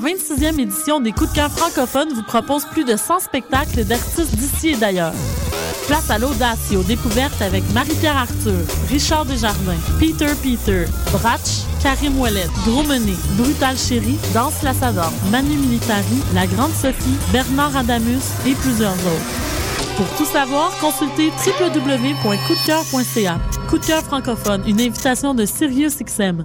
26e édition des Coups de cœur francophones vous propose plus de 100 spectacles d'artistes d'ici et d'ailleurs. Place à l'audace et aux découvertes avec Marie-Pierre Arthur, Richard Desjardins, Peter Peter, Bratch, Karim Ouellet, Dromené, Brutal Chéri, Danse Lassador, Manu Militari, La Grande Sophie, Bernard Adamus et plusieurs autres. Pour tout savoir, consultez www.coupdecoeur.ca. Coup de cœur francophone, une invitation de SiriusXM.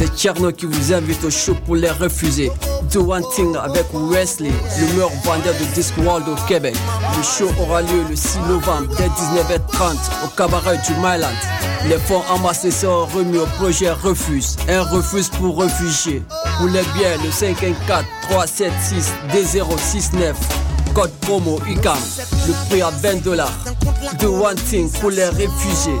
C'est Tcherno qui vous invite au show pour les refuser. Do One Thing avec Wesley, le meilleur vendeur de Discworld au Québec. Le show aura lieu le 6 novembre dès 19h30 au cabaret du Myland. Les fonds amassés seront remis au projet Refuse, un refuse pour réfugiés. Pour les biens, le 514 376 D069. Code promo UCAM, le prix à 20 dollars. Do One Thing pour les réfugiés.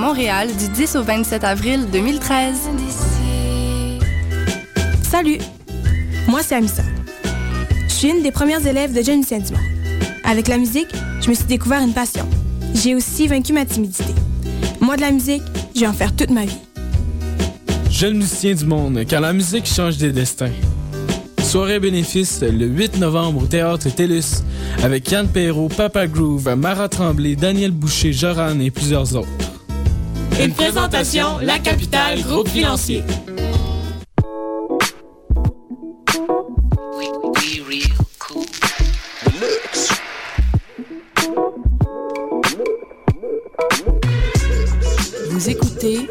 Montréal du 10 au 27 avril 2013. Salut, moi c'est Amissa. Je suis une des premières élèves de Jeune Lucien Dumont. Avec la musique, je me suis découvert une passion. J'ai aussi vaincu ma timidité. Moi de la musique, je vais en faire toute ma vie. Jeune musicien du monde, car la musique change des destins. Soirée bénéfice le 8 novembre au Théâtre TELUS avec Yann Perrault, Papa Groove, Mara Tremblay, Daniel Boucher, Joran et plusieurs autres. Une présentation, La Capitale, groupe financier. Vous écoutez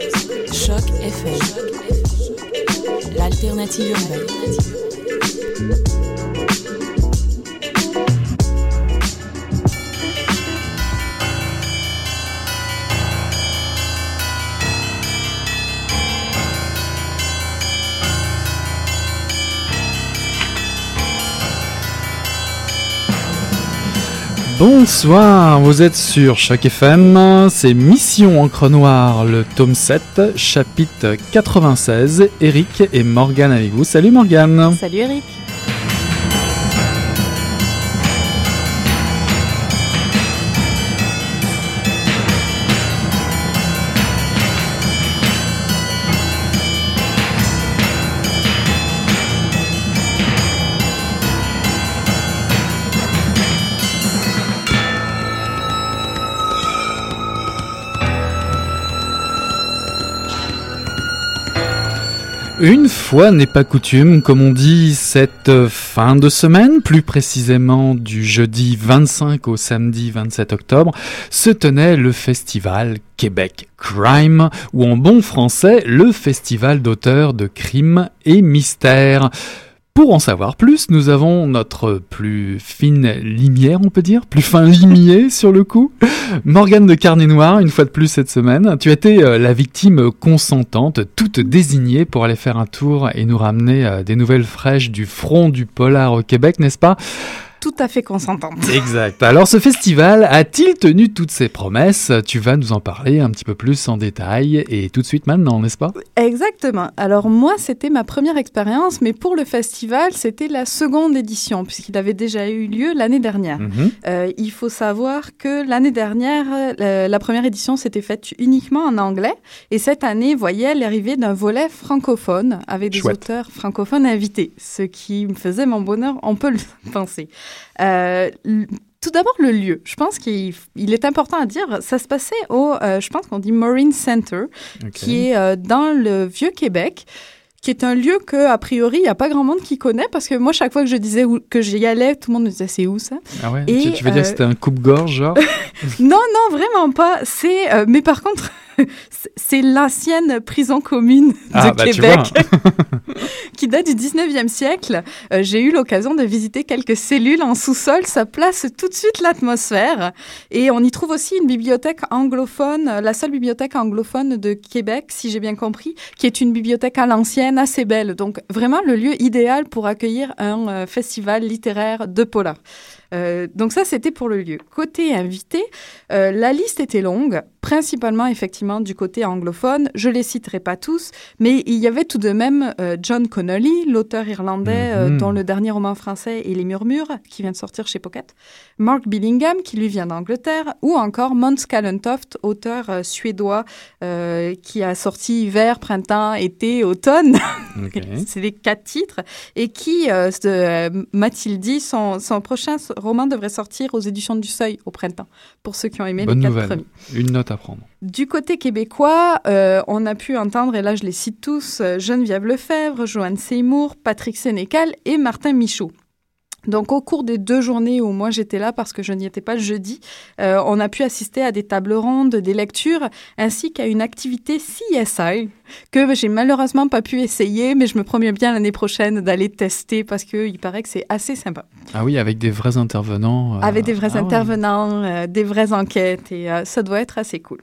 Choc FM, l'alternative urbaine. Bonsoir, vous êtes sur Choc FM, c'est Mission Encre Noire, le tome 7, chapitre 96, Eric et Morgane avec vous. Salut Morgane. Salut Eric Une fois n'est pas coutume, comme on dit, cette fin de semaine, plus précisément du jeudi 25 au samedi 27 octobre, se tenait le festival Québec Crime, ou en bon français, le festival d'auteurs de crimes et mystères. Pour en savoir plus, nous avons notre plus fine limière, on peut dire, plus fin limier sur le coup, Morgane de Carnet Noir, une fois de plus cette semaine. Tu as été euh, la victime consentante, toute désignée pour aller faire un tour et nous ramener euh, des nouvelles fraîches du front du polar au Québec, n'est-ce pas? Tout à fait consentante. Exact. Alors ce festival a-t-il tenu toutes ses promesses? Tu vas nous en parler un petit peu plus en détail et tout de suite maintenant, n'est-ce pas? Exactement. Alors moi, c'était ma première expérience, mais pour le festival, c'était la seconde édition, puisqu'il avait déjà eu lieu l'année dernière. Mhm. Euh, il faut savoir que l'année dernière, euh, la première édition s'était faite uniquement en anglais, et cette année voyait l'arrivée d'un volet francophone avec des Chouette. auteurs francophones invités, ce qui me faisait mon bonheur, on peut le penser. Euh, tout d'abord, le lieu. Je pense qu'il il est important à dire. Ça se passait au, euh, je pense qu'on dit Marine Center, qui est euh, dans le Vieux-Québec, qui est un lieu que, a priori, il n'y a pas grand monde qui connaît, parce que moi, chaque fois que je disais où- que j'y allais, tout le monde me disait c'est où ça? Ah ouais? Et, tu, tu veux dire euh, que c'était un coupe-gorge, genre? Non, non, vraiment pas. C'est, euh, mais par contre, c'est- l'ancienne prison commune de Ah, bah, Québec, qui date du 19e siècle. Euh, J'ai eu l'occasion de visiter quelques cellules en sous-sol. Ça place tout de suite l'atmosphère. Et on y trouve aussi une bibliothèque anglophone, euh, la seule bibliothèque anglophone de Québec, si j'ai bien compris, qui est une bibliothèque à l'ancienne, assez belle. Donc, vraiment le lieu idéal pour accueillir un euh, festival littéraire de polar. Euh, donc ça, c'était pour le lieu. Côté invité, euh, la liste était longue, principalement effectivement du côté anglophone. Je les citerai pas tous, mais il y avait tout de même euh, John Connolly, l'auteur irlandais Mhm. dont le dernier roman français est Les Murmures, qui vient de sortir chez Pocket. Mark Billingham, qui lui vient d'Angleterre, ou encore Mons Kallentoft, auteur suédois qui a sorti hiver, printemps, été, automne. C'est les quatre titres. Et qui, dit, son, son prochain roman devrait sortir aux éditions du Seuil au printemps, pour ceux qui ont aimé Bonne les quatre nouvelle. premiers. Une note à prendre. Du côté québécois, euh, on a pu entendre, et là je les cite tous, euh, Geneviève Lefebvre, Joanne Seymour, Patrick Sénécal et Martin Michaud. Donc, au cours des deux journées où moi j'étais là, parce que je n'y étais pas le jeudi, euh, on a pu assister à des tables rondes, des lectures, ainsi qu'à une activité CSI que j'ai malheureusement pas pu essayer, mais je me promets bien l'année prochaine d'aller tester parce qu'il paraît que c'est assez sympa. Ah oui, avec des vrais intervenants. euh, Avec des vrais ah ouais. intervenants, euh, des vraies enquêtes, et ça doit être assez cool.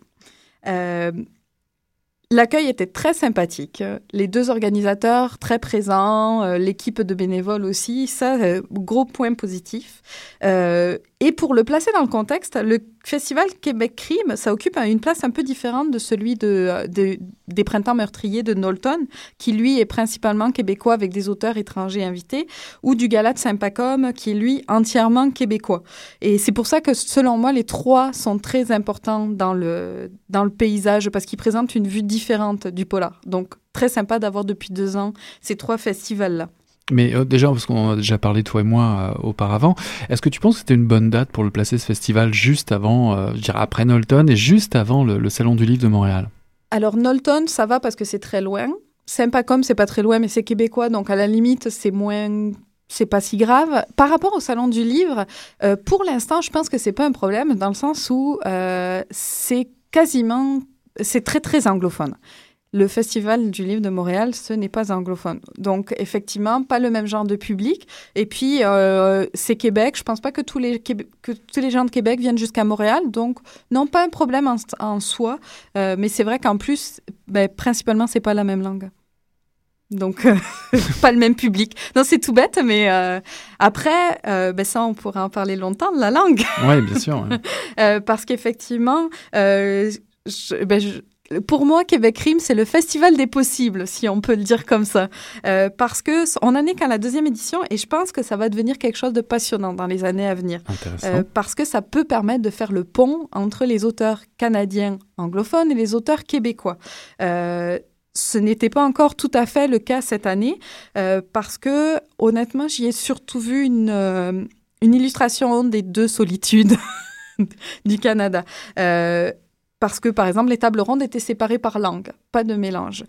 L'accueil était très sympathique. Les deux organisateurs très présents, euh, l'équipe de bénévoles aussi, ça, euh, gros point positif. Euh, et pour le placer dans le contexte, le festival Québec Crime, ça occupe une place un peu différente de celui de- des Printemps meurtriers de Knowlton, qui lui est principalement québécois avec des auteurs étrangers invités, ou du Gala de Saint-Pacôme, qui est lui entièrement québécois. Et c'est pour ça que, selon moi, les trois sont très importants dans le, dans le paysage, parce qu'ils présentent une vue différente du polar. Donc, très sympa d'avoir depuis deux ans ces trois festivals-là. Mais euh, déjà, parce qu'on a déjà parlé toi et moi euh, auparavant, est-ce que tu penses que c'était une bonne date pour le placer ce festival juste avant, euh, je dirais après Knowlton et juste avant le, Salon du Livre de Montréal? Alors, Knowlton, ça va parce que c'est très loin. Saint-Pacôme, c'est pas très loin, mais c'est québécois, donc à la limite, c'est moins. C'est pas si grave. Par rapport au salon du livre, euh, pour l'instant, je pense que c'est pas un problème dans le sens où c'est quasiment, c'est très très anglophone. Le Festival du livre de Montréal, ce n'est pas anglophone. Donc, effectivement, pas le même genre de public. Et puis, euh, c'est Québec. Je pense pas que tous, les que tous les gens de Québec viennent jusqu'à Montréal. Donc, non, pas un problème en, en soi. Euh, mais c'est vrai qu'en plus, ben, principalement, c'est pas la même langue. Donc, euh, pas le même public. Non, c'est tout bête, mais euh, après, euh, ben ça, on pourrait en parler longtemps de la langue. Oui, bien sûr. ouais. Parce qu'effectivement, je- ben, je- pour moi, Québec Rime, c'est le festival des possibles, si on peut le dire comme ça. Euh, parce que on en est qu'à la deuxième édition et je pense que ça va devenir quelque chose de passionnant dans les années à venir. Euh, parce que ça peut permettre de faire le pont entre les auteurs canadiens anglophones et les auteurs québécois. Euh, ce n'était pas encore tout à fait le cas cette année parce que honnêtement, j'y ai surtout vu une, une illustration des deux solitudes du Canada. Parce que, par exemple, les tables rondes étaient séparées par langue, pas de mélange.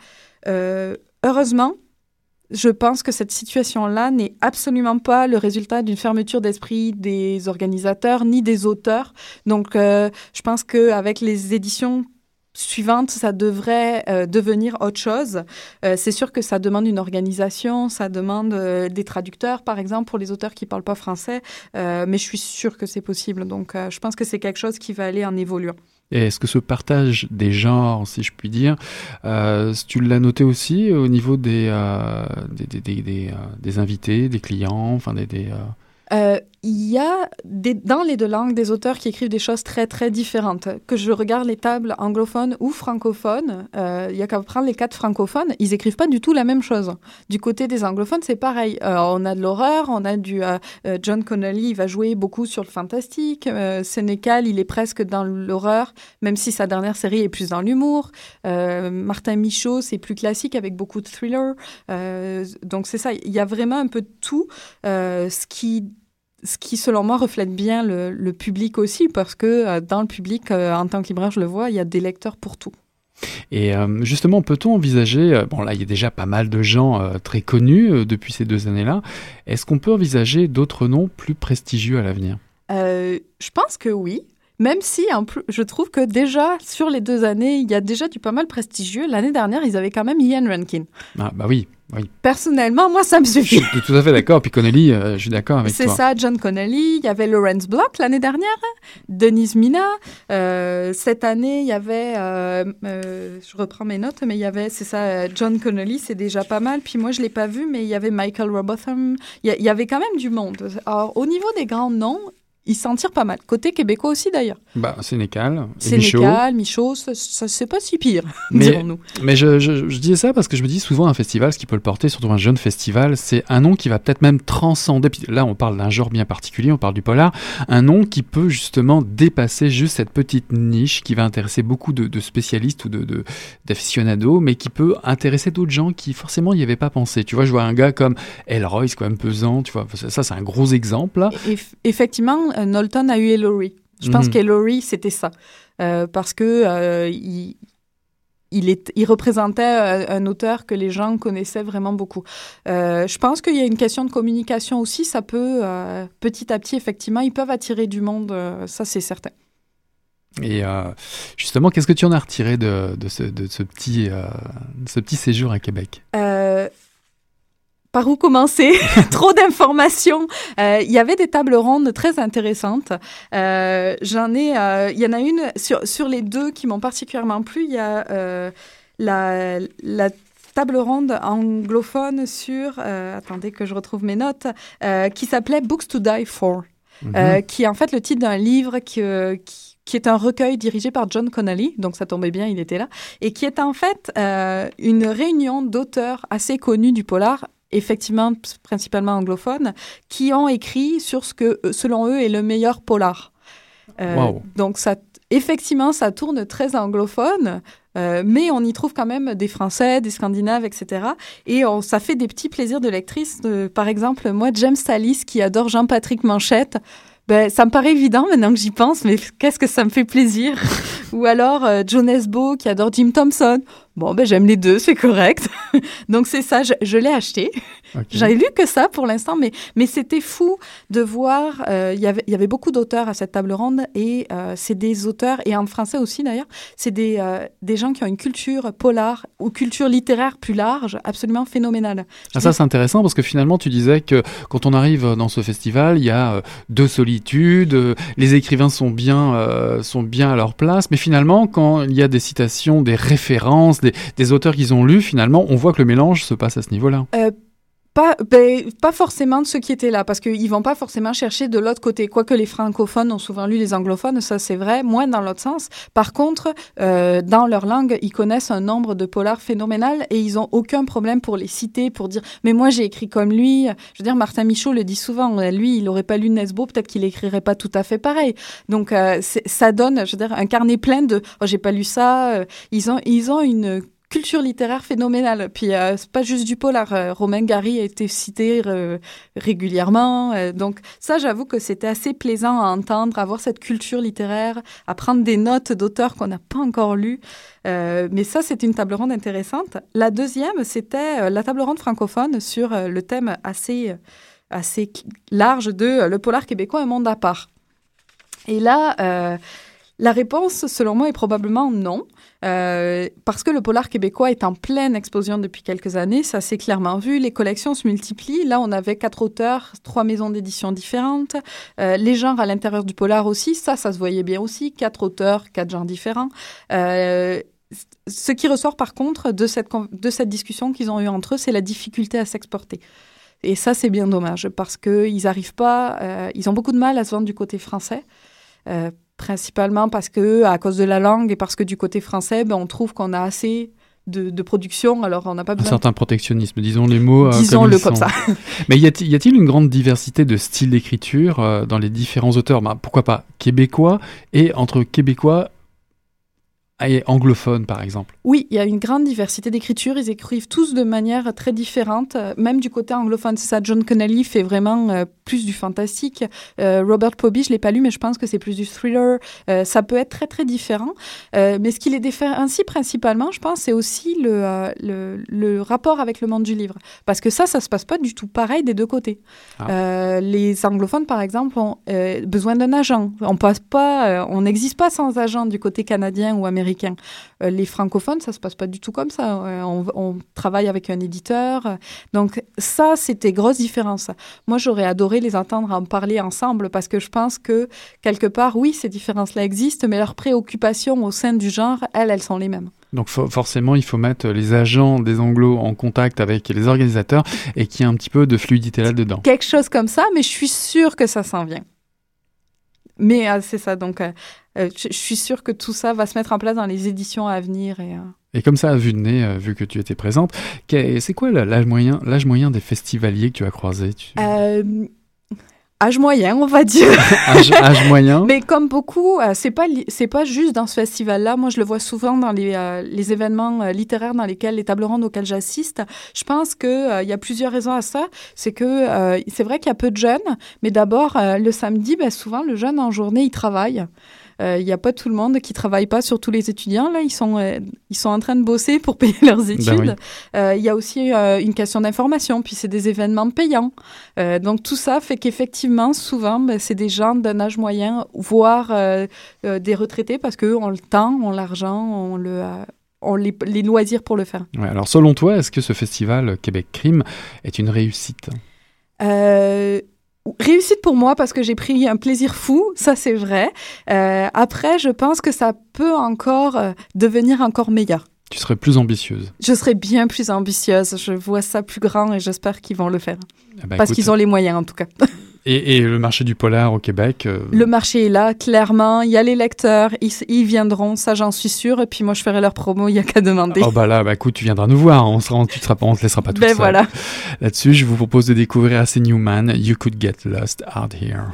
Euh, heureusement, je pense que cette situation-là n'est absolument pas le résultat d'une fermeture d'esprit des organisateurs ni des auteurs. Donc, euh, je pense qu'avec les éditions suivantes, ça devrait euh, devenir autre chose. C'est sûr que ça demande une organisation, ça demande des traducteurs, par exemple, pour les auteurs qui ne parlent pas français, mais je suis sûre que c'est possible. Donc, je pense que c'est quelque chose qui va aller en évoluant. Est-ce que ce partage des genres, si je puis dire, euh, tu l'as noté aussi au niveau des, euh, des, des, des, des, euh, invités, des clients, enfin des... des, euh, Euh, il y a des, dans les deux langues des auteurs qui écrivent des choses très très différentes. Que je regarde les tables anglophones ou francophones, euh, il y a qu'à prendre les quatre francophones, ils écrivent pas du tout la même chose. Du côté des anglophones, c'est pareil. Euh, on a de l'horreur, on a du euh, John Connolly, il va jouer beaucoup sur le fantastique. Sénécal, il est presque dans l'horreur, même si sa dernière série est plus dans l'humour. Martin Michaud, c'est plus classique avec beaucoup de thrillers. donc c'est ça, il y a vraiment un peu de tout, ce qui ce qui, selon moi, reflète bien le, public aussi, parce que euh, dans le public, euh, en tant que libraire, je le vois, il y a des lecteurs pour tout. Et euh, justement, peut-on envisager, bon là il y a déjà pas mal de gens très connus depuis ces deux années-là, est-ce qu'on peut envisager d'autres noms plus prestigieux à l'avenir? Je pense que oui. Même si en plus, je trouve que déjà sur les deux années, il y a déjà du pas mal prestigieux. L'année dernière, ils avaient quand même Ian Rankin. Ah bah oui, Personnellement, moi, ça me suffit. Je suis tout à fait d'accord. Puis Connelly, euh, je suis d'accord avec toi. C'est ça, John Connelly. Il y avait Lawrence Block l'année dernière, Denise Mina. Euh, cette année, il y avait, euh, je reprends mes notes, mais il y avait, c'est ça, John Connelly, c'est déjà pas mal. Puis moi, je l'ai pas vu, mais il y avait Michael Robotham. Il y, y avait quand même du monde. Alors, au niveau des grands noms, ils s'en tirent pas mal. Côté québécois aussi, d'ailleurs. Bah, Sénécal. Sénécal, Michaud, ça, c'est pas si pire, dirons-nous. Mais je, je, disais ça parce que je me dis souvent un festival, ce qui peut le porter, surtout un jeune festival, c'est un nom qui va peut-être même transcender. là, on parle d'un genre bien particulier, on parle du polar. Un nom qui peut justement dépasser juste cette petite niche qui va intéresser beaucoup de, spécialistes ou de, d'aficionados, mais qui peut intéresser d'autres gens qui forcément n'y avaient pas pensé. Tu vois, je vois un gars comme Elroy, c'est quand même pesant, tu vois. Ça, c'est un gros exemple. effectivement, Knowlton a eu Ellory. Je pense mhm. qu'Ellory, c'était ça. Euh, parce que euh, il, il, représentait un auteur que les gens connaissaient vraiment beaucoup. je pense qu'il y a une question de communication aussi. Ça peut, petit à petit, effectivement, ils peuvent attirer du monde. ça, c'est certain. Et justement, qu'est-ce que tu en as retiré de, ce, de ce, petit, ce petit séjour à Québec? Par où commencer? Trop d'informations. Euh, il y avait des tables rondes très intéressantes. Euh, j'en ai, euh, il y en a une sur, sur les deux qui m'ont particulièrement plu. Il y a la, la table ronde anglophone sur, attendez que je retrouve mes notes, qui s'appelait Books to Die For, mhm. qui est en fait le titre d'un livre qui, qui est un recueil dirigé par John Connolly, donc ça tombait bien, il était là, et qui est en fait une réunion d'auteurs assez connus du polar effectivement principalement anglophones, qui ont écrit sur ce que, euh, selon eux, est le meilleur polar. Euh, donc, ça, effectivement, ça tourne très anglophone, euh, mais on y trouve quand même des Français, des Scandinaves, etc. Et on, ça fait des petits plaisirs de lectrice. par exemple, moi, James Salis, qui adore Jean-Patrick Manchette, ben, ça me paraît évident maintenant que j'y pense, mais qu'est-ce que ça me fait plaisir? Ou alors euh, John Esbo qui adore Jim Thompson. Bon, ben j'aime les deux, c'est correct. Donc c'est ça, je, l'ai acheté. J'avais lu que ça pour l'instant, mais, mais c'était fou de voir. Euh, y Il y avait beaucoup d'auteurs à cette table ronde et euh, c'est des auteurs, et en français aussi d'ailleurs, c'est des, euh, des gens qui ont une culture polar ou culture littéraire plus large, absolument phénoménale. Ah, ça c'est intéressant parce que finalement tu disais que quand on arrive dans ce festival, il y a deux solitudes, les écrivains sont bien, sont bien à leur place, mais finalement quand il y a des citations, des références, des, auteurs qu'ils ont lus, finalement, on voit que le mélange se passe à ce niveau-là. Euh, pas, ben, pas forcément de ceux qui étaient là, parce qu'ils vont pas forcément chercher de l'autre côté. Quoique les francophones ont souvent lu les anglophones, ça c'est vrai, moins dans l'autre sens. Par contre, euh, dans leur langue, ils connaissent un nombre de polars phénoménal et ils ont aucun problème pour les citer, pour dire « mais moi j'ai écrit comme lui ». Je veux dire, Martin Michaud le dit souvent, lui, il n'aurait pas lu Nesbo, peut-être qu'il écrirait pas tout à fait pareil. Donc euh, ça donne, je veux dire, un carnet plein de oh, « j'ai pas lu ça Ils ont, ils ont une culture littéraire phénoménale. Puis euh, c'est pas juste du polar. Euh, Romain Gary a été cité euh, régulièrement. donc ça, j'avoue que c'était assez plaisant à entendre, avoir cette culture littéraire, à prendre des notes d'auteurs qu'on n'a pas encore lus. mais ça, c'est une table ronde intéressante. La deuxième, c'était la table ronde francophone sur le thème assez assez large de le polar québécois, un monde à part. Et là, la réponse, selon moi, est probablement non. Euh, parce que le polar québécois est en pleine explosion depuis quelques années, ça s'est clairement vu. Les collections se multiplient. Là, on avait quatre auteurs, trois maisons d'édition différentes. Euh, les genres à l'intérieur du polar aussi, ça, ça se voyait bien aussi. Quatre auteurs, quatre genres différents. Euh, ce qui ressort par contre de cette, de cette discussion qu'ils ont eue entre eux, c'est la difficulté à s'exporter. Et ça, c'est bien dommage parce qu'ils n'arrivent pas, ils ont beaucoup de mal à se vendre du côté français. Euh, principalement parce que à cause de la langue et parce que du côté français, ben, on trouve qu'on a assez de, production, alors on n'a pas besoin... Un certain protectionnisme, disons les mots euh, Disons-le comme, ça. Mais y a-t-il une grande diversité de styles d'écriture dans les différents auteurs? Bah, Pourquoi pas québécois et entre québécois et anglophone, par exemple? Oui, il y a une grande diversité d'écriture. Ils écrivent tous de manière très différente, euh, même du côté anglophone. C'est ça, John Connelly fait vraiment euh, plus du fantastique. Euh, Robert Poby, je ne l'ai pas lu, mais je pense que c'est plus du thriller. ça peut être très, très différent. mais ce qui les différencie principalement, je pense, c'est aussi le, le, le, rapport avec le monde du livre. Parce que ça, ça ne se passe pas du tout pareil des deux côtés. Ah. les anglophones, par exemple, ont besoin d'un agent. On passe pas, on n'existe pas sans agent du côté canadien ou américain euh, les francophones, ça se passe pas du tout comme ça. Euh, on, travaille avec un éditeur. Donc ça, c'était grosse différence. Moi, j'aurais adoré les entendre en parler ensemble parce que je pense que quelque part, oui, ces différences-là existent, mais leurs préoccupations au sein du genre, elles, elles sont les mêmes. Donc forcément, il faut mettre les agents des Anglos en contact avec les organisateurs et qu'il y ait un petit peu de fluidité là-dedans. Quelque chose comme ça, mais je suis sûre que ça s'en vient. Mais euh, c'est ça, donc euh, euh, je, suis sûre que tout ça va se mettre en place dans les éditions à venir. Et, et comme ça, à vue de nez, vu que tu étais présente, c'est quoi l'âge moyen, l'âge moyen des festivaliers que tu as croisés âge moyen, on va dire. âge, moyen. Mais comme beaucoup, euh, c'est pas c'est pas juste dans ce festival-là. Moi, je le vois souvent dans les, euh, les événements euh, littéraires dans lesquels les tables rondes auxquelles j'assiste. Je pense que il y a plusieurs raisons à ça. C'est que c'est vrai qu'il y a peu de jeunes, mais d'abord le samedi, ben, souvent le jeune en journée, il travaille. Il euh, n'y a pas tout le monde qui travaille pas, surtout les étudiants. Là, ils sont, euh, ils sont en train de bosser pour payer leurs ben études. Euh, il y a aussi une question d'information, puis c'est des événements payants. donc tout ça fait qu'effectivement, souvent, ben, c'est des gens d'un âge moyen, voire des retraités, parce qu'eux ont le temps, ont l'argent, ont le ont les, les, loisirs pour le faire. alors selon toi, est-ce que ce festival Québec Crime est une réussite? Euh, Réussite pour moi parce que j'ai pris un plaisir fou, ça c'est vrai. Euh, après, je pense que ça peut encore euh, devenir encore meilleur. Tu serais plus ambitieuse. Je serais bien plus ambitieuse. Je vois ça plus grand et j'espère qu'ils vont le faire. Eh ben, parce qu'ils ont les moyens en tout cas. Et, le marché du polar au Québec euh, Le marché est là, clairement. Il y a les lecteurs, ils, viendront, ça j'en suis sûre. Et puis moi, je ferai leur promo, il n'y a qu'à demander. Oh bah là, bah écoute, tu viendras nous voir. On pas, on te laissera pas tout ben voilà. Là-dessus, je vous propose de découvrir assez Newman, You Could Get Lost Out Here.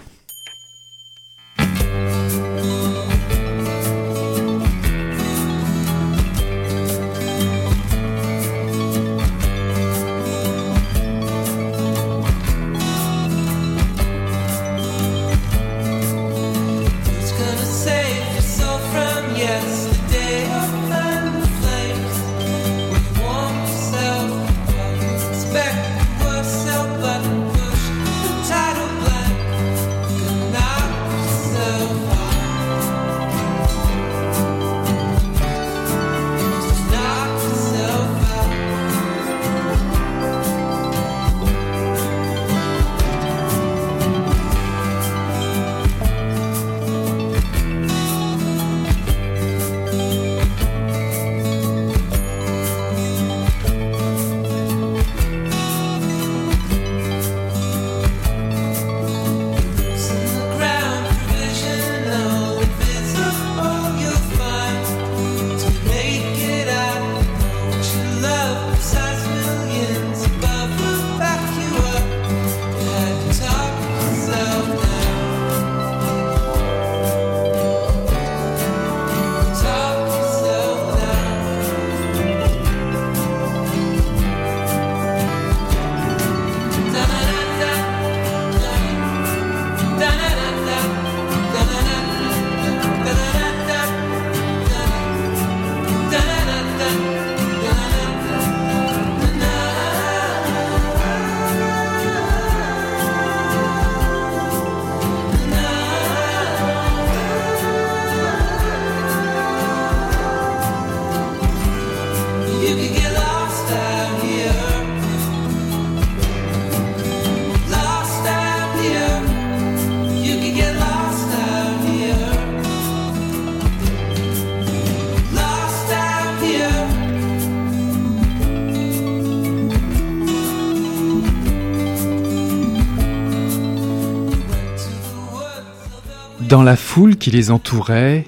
Dans la foule qui les entourait,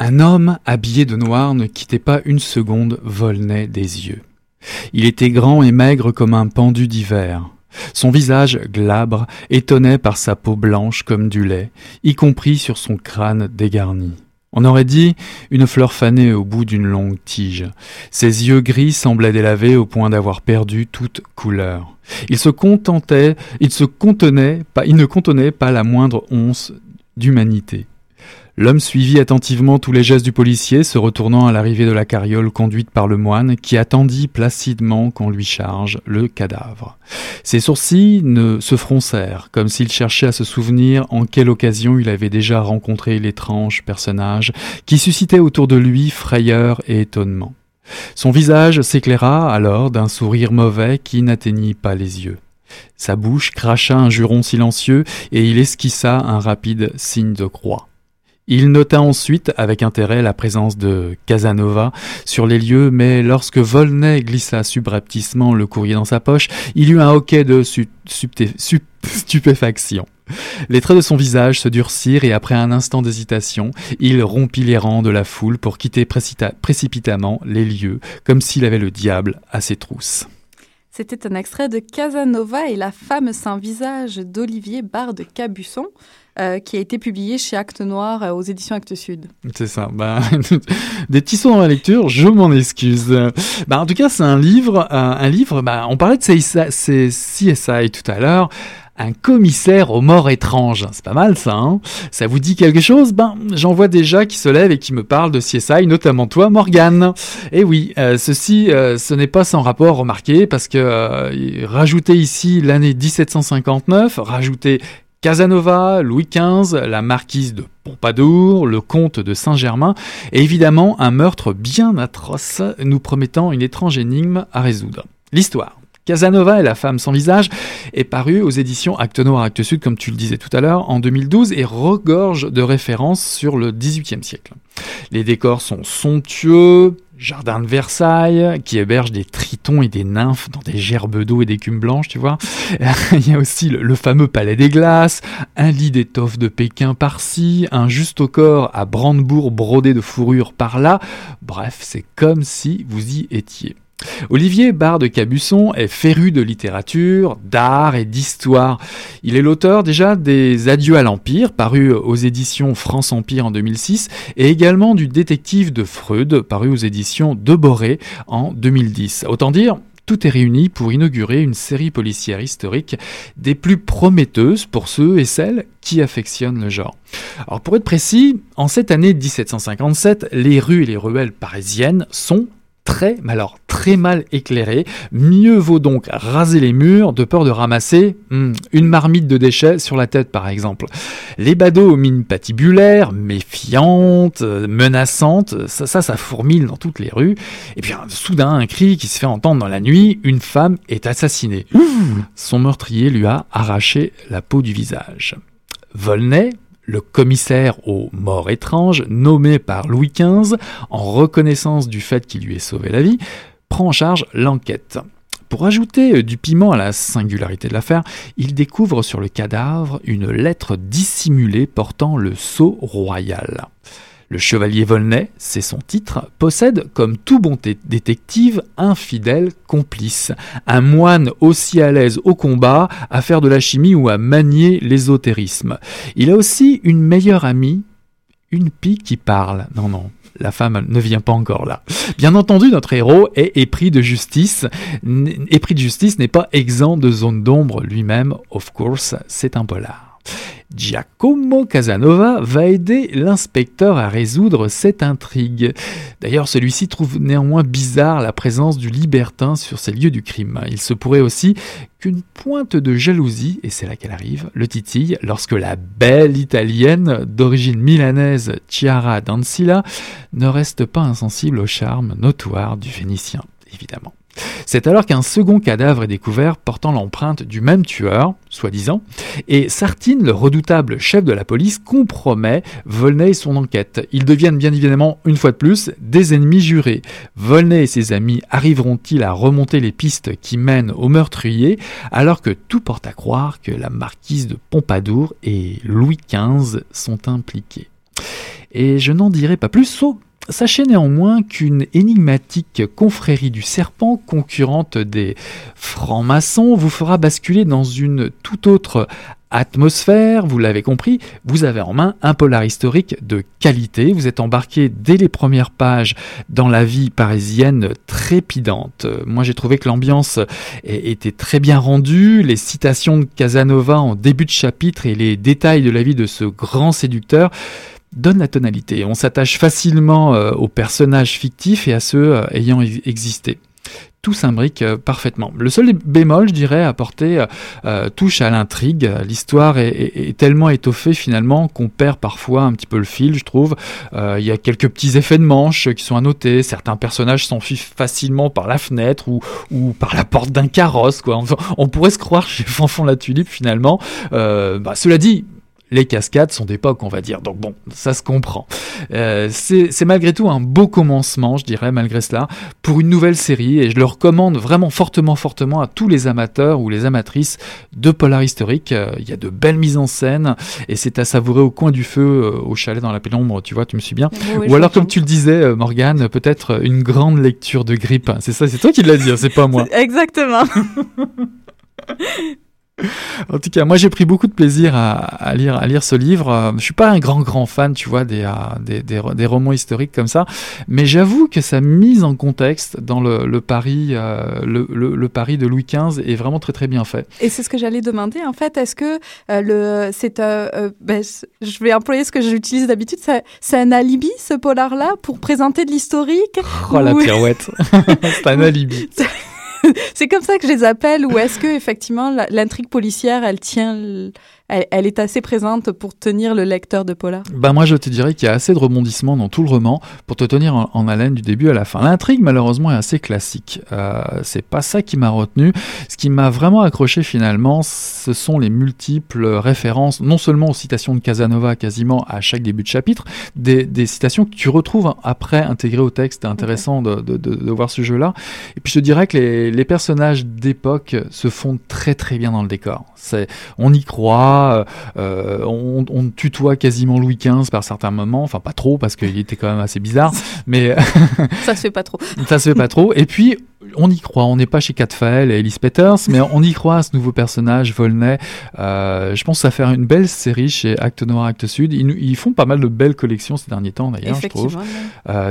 un homme habillé de noir ne quittait pas une seconde Volney des yeux. Il était grand et maigre comme un pendu d'hiver. Son visage glabre étonnait par sa peau blanche comme du lait, y compris sur son crâne dégarni. On aurait dit une fleur fanée au bout d'une longue tige. Ses yeux gris semblaient délavés au point d'avoir perdu toute couleur. Il se contentait, il se contenait, pas, il ne contenait pas la moindre once d'humanité. L'homme suivit attentivement tous les gestes du policier, se retournant à l'arrivée de la carriole conduite par le moine, qui attendit placidement qu'on lui charge le cadavre. Ses sourcils se froncèrent, comme s'il cherchait à se souvenir en quelle occasion il avait déjà rencontré l'étrange personnage qui suscitait autour de lui frayeur et étonnement. Son visage s'éclaira alors d'un sourire mauvais qui n'atteignit pas les yeux. Sa bouche cracha un juron silencieux et il esquissa un rapide signe de croix. Il nota ensuite avec intérêt la présence de Casanova sur les lieux, mais lorsque Volney glissa subrepticement le courrier dans sa poche, il eut un hoquet de stupéfaction. Les traits de son visage se durcirent et après un instant d'hésitation, il rompit les rangs de la foule pour quitter précipitamment les lieux, comme s'il avait le diable à ses trousses. C'était un extrait de Casanova et la femme sans visage d'Olivier Barre de Cabusson. Euh, qui a été publié chez Actes Noir euh, aux éditions Actes Sud. C'est ça. Bah, des petits sons dans la lecture, je m'en excuse. Bah, en tout cas, c'est un livre. Euh, un livre bah, on parlait de CSI tout à l'heure un commissaire aux morts étranges. C'est pas mal ça, hein? Ça vous dit quelque chose? Ben, j'en vois déjà qui se lèvent et qui me parlent de CSI, notamment toi, Morgane. Et eh oui, ceci, ce n'est pas sans rapport, remarqué, parce que rajouter ici l'année 1759, rajouter Casanova, Louis XV, la marquise de Pompadour, le comte de Saint-Germain, et évidemment un meurtre bien atroce nous promettant une étrange énigme à résoudre. L'histoire. Casanova et la femme sans visage est paru aux éditions Acte Noir Acte Sud, comme tu le disais tout à l'heure, en 2012 et regorge de références sur le XVIIIe siècle. Les décors sont somptueux, jardin de Versailles, qui héberge des tritons et des nymphes dans des gerbes d'eau et d'écume blanche, tu vois. Il y a aussi le, fameux palais des glaces, un lit d'étoffe de Pékin par-ci, un juste au corps à Brandebourg brodé de fourrure par-là. Bref, c'est comme si vous y étiez. Olivier Barre de Cabusson est féru de littérature, d'art et d'histoire. Il est l'auteur déjà des Adieux à l'Empire, paru aux éditions France Empire en 2006, et également du Détective de Freud, paru aux éditions De Boré en 2010. Autant dire, tout est réuni pour inaugurer une série policière historique des plus prometteuses pour ceux et celles qui affectionnent le genre. Alors pour être précis, en cette année 1757, les rues et les ruelles parisiennes sont très, mais alors très mal éclairé. Mieux vaut donc raser les murs de peur de ramasser hmm, une marmite de déchets sur la tête par exemple. Les badauds aux mines patibulaires, méfiantes, menaçantes, ça, ça, ça fourmille dans toutes les rues. Et puis soudain un cri qui se fait entendre dans la nuit, une femme est assassinée. Son meurtrier lui a arraché la peau du visage. Volney, le commissaire aux morts étranges, nommé par Louis XV en reconnaissance du fait qu'il lui ait sauvé la vie, prend en charge l'enquête. Pour ajouter du piment à la singularité de l'affaire, il découvre sur le cadavre une lettre dissimulée portant le sceau royal. Le chevalier Volney, c'est son titre, possède, comme tout bon détective, un fidèle complice, un moine aussi à l'aise au combat, à faire de la chimie ou à manier l'ésotérisme. Il a aussi une meilleure amie, une pie qui parle. Non, non, la femme ne vient pas encore là. Bien entendu, notre héros est épris de justice. Épris de justice n'est pas exempt de zone d'ombre lui-même, of course, c'est un polar. Giacomo Casanova va aider l'inspecteur à résoudre cette intrigue. D'ailleurs, celui-ci trouve néanmoins bizarre la présence du libertin sur ces lieux du crime. Il se pourrait aussi qu'une pointe de jalousie, et c'est là qu'elle arrive, le titille lorsque la belle italienne d'origine milanaise Chiara d'Ancilla ne reste pas insensible au charme notoire du Vénitien, évidemment. C'est alors qu'un second cadavre est découvert portant l'empreinte du même tueur, soi-disant, et Sartine, le redoutable chef de la police, compromet Volney et son enquête. Ils deviennent bien évidemment, une fois de plus, des ennemis jurés. Volney et ses amis arriveront-ils à remonter les pistes qui mènent au meurtrier, alors que tout porte à croire que la marquise de Pompadour et Louis XV sont impliqués? Et je n'en dirai pas plus, Sachez néanmoins qu'une énigmatique confrérie du serpent, concurrente des francs-maçons, vous fera basculer dans une toute autre atmosphère, vous l'avez compris, vous avez en main un polar historique de qualité, vous êtes embarqué dès les premières pages dans la vie parisienne trépidante. Moi j'ai trouvé que l'ambiance était très bien rendue, les citations de Casanova en début de chapitre et les détails de la vie de ce grand séducteur donne la tonalité. On s'attache facilement euh, aux personnages fictifs et à ceux euh, ayant existé. Tout s'imbrique euh, parfaitement. Le seul bémol, je dirais, apporté touche à l'intrigue. L'histoire est, tellement étoffée finalement qu'on perd parfois un petit peu le fil, je trouve. Il y a quelques petits effets de manche qui sont à noter. Certains personnages s'enfuient facilement par la fenêtre ou, par la porte d'un carrosse. Quoi. On, pourrait se croire chez Fanfon la Tulipe finalement. Bah, cela dit, les cascades sont d'époque, on va dire. Donc bon, ça se comprend. Euh, c'est malgré tout un beau commencement, je dirais, malgré cela, pour une nouvelle série. Et je le recommande vraiment fortement, fortement à tous les amateurs ou les amatrices de polar historique. Euh, il y a de belles mises en scène et c'est à savourer au coin du feu, euh, au chalet dans la pénombre, tu vois, tu me suis bien. ou alors, comme tu le disais, Morgane, peut-être une grande lecture de grippe. C'est ça, c'est toi qui l'as dit, hein, c'est pas moi. Exactement. en tout cas, moi j'ai pris beaucoup de plaisir à, lire, à lire ce livre. Euh, je suis pas un grand grand fan, tu vois, des, euh, des, romans historiques comme ça, mais j'avoue que sa mise en contexte dans le, Paris, euh, le, Paris de Louis XV est vraiment très très bien fait. Et c'est ce que j'allais demander en fait. Est-ce que le c'est ben, je vais employer ce que j'utilise d'habitude, c'est un alibi ce polar là pour présenter de l'historique Oh la pirouette, c'est un alibi. c'est comme ça que je les appelle, ou est-ce que effectivement l'intrigue policière, elle tient elle, est assez présente pour tenir le lecteur de polar Bah moi je te dirais qu'il y a assez de rebondissements dans tout le roman pour te tenir en, haleine du début à la fin. L'intrigue malheureusement est assez classique. Euh, c'est pas ça qui m'a retenu. Ce qui m'a vraiment accroché finalement, ce sont les multiples références, non seulement aux citations de Casanova quasiment à chaque début de chapitre, des, citations que tu retrouves après intégrées au texte. C'est intéressant de, voir ce jeu-là. Et puis je te dirais que les, personnages d'époque se font très très bien dans le décor. On y croit euh, euh, on, tutoie quasiment Louis XV par certains moments, enfin pas trop parce qu'il était quand même assez bizarre, mais ça se fait pas trop. ça se fait pas trop. Et puis on y croit, on n'est pas chez Catfael et Elise Peters, mais on y croit à ce nouveau personnage, Volney. Euh, je pense que ça va faire une belle série chez Acte Noir, Acte Sud. Ils, font pas mal de belles collections ces derniers temps d'ailleurs, je trouve.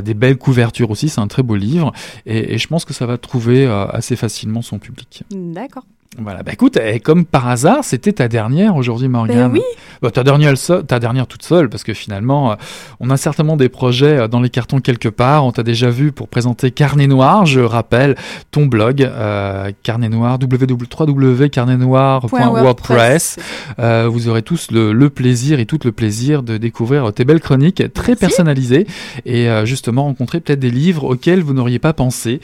des belles couvertures aussi, c'est un très beau livre. Et, je pense que ça va trouver assez facilement son public. D'accord. Voilà, bah écoute, et comme par hasard, c'était ta dernière aujourd'hui, Morgane. Ben oui. Bah, ta, dernière, ta dernière toute seule, parce que finalement, euh, on a certainement des projets euh, dans les cartons quelque part. On t'a déjà vu pour présenter Carnet Noir, je rappelle ton blog, euh, Carnet Noir, www.carnetnoir.wordpress. Euh, vous aurez tous le, plaisir et tout le plaisir de découvrir tes belles chroniques très personnalisées et justement rencontrer peut-être des livres auxquels vous n'auriez pas pensé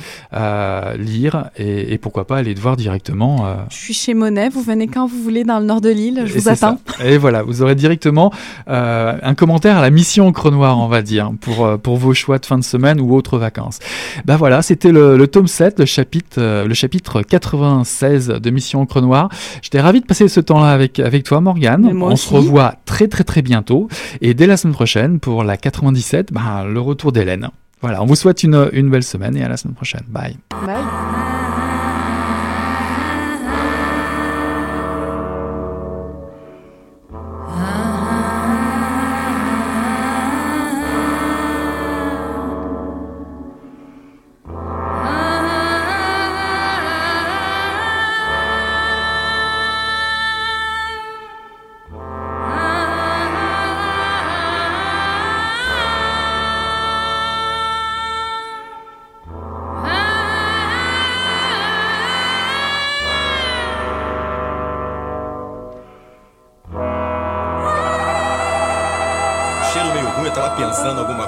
lire et, et, pourquoi pas aller te voir directement je suis chez Monet, vous venez quand vous voulez dans le nord de l'île, je vous attends. Et voilà, vous aurez directement euh, un commentaire à la mission Encre Noire, on va dire, pour, euh, pour vos choix de fin de semaine ou autres vacances. Ben voilà, c'était le, tome 7, le chapitre, euh, le chapitre 96 de Mission Encre Noire. J'étais ravi de passer ce temps-là avec, avec toi, Morgane. On se revoit très très très bientôt. Et dès la semaine prochaine, pour la 97, ben, le retour d'Hélène. Voilà, on vous souhaite une, une belle semaine et à la semaine prochaine. Bye. Bye.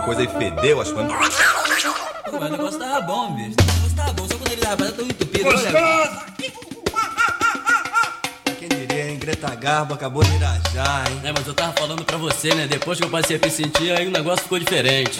Coisa e fedeu as coisas. Mas o negócio tava bom, bicho. O negócio tava bom, só quando ele rapaz, eu tô entupido. Gostosa! Quem diria, hein? Greta Garbo acabou de irajar, hein? É, mas eu tava falando pra você, né? Depois que eu passei a me sentir, aí o negócio ficou diferente.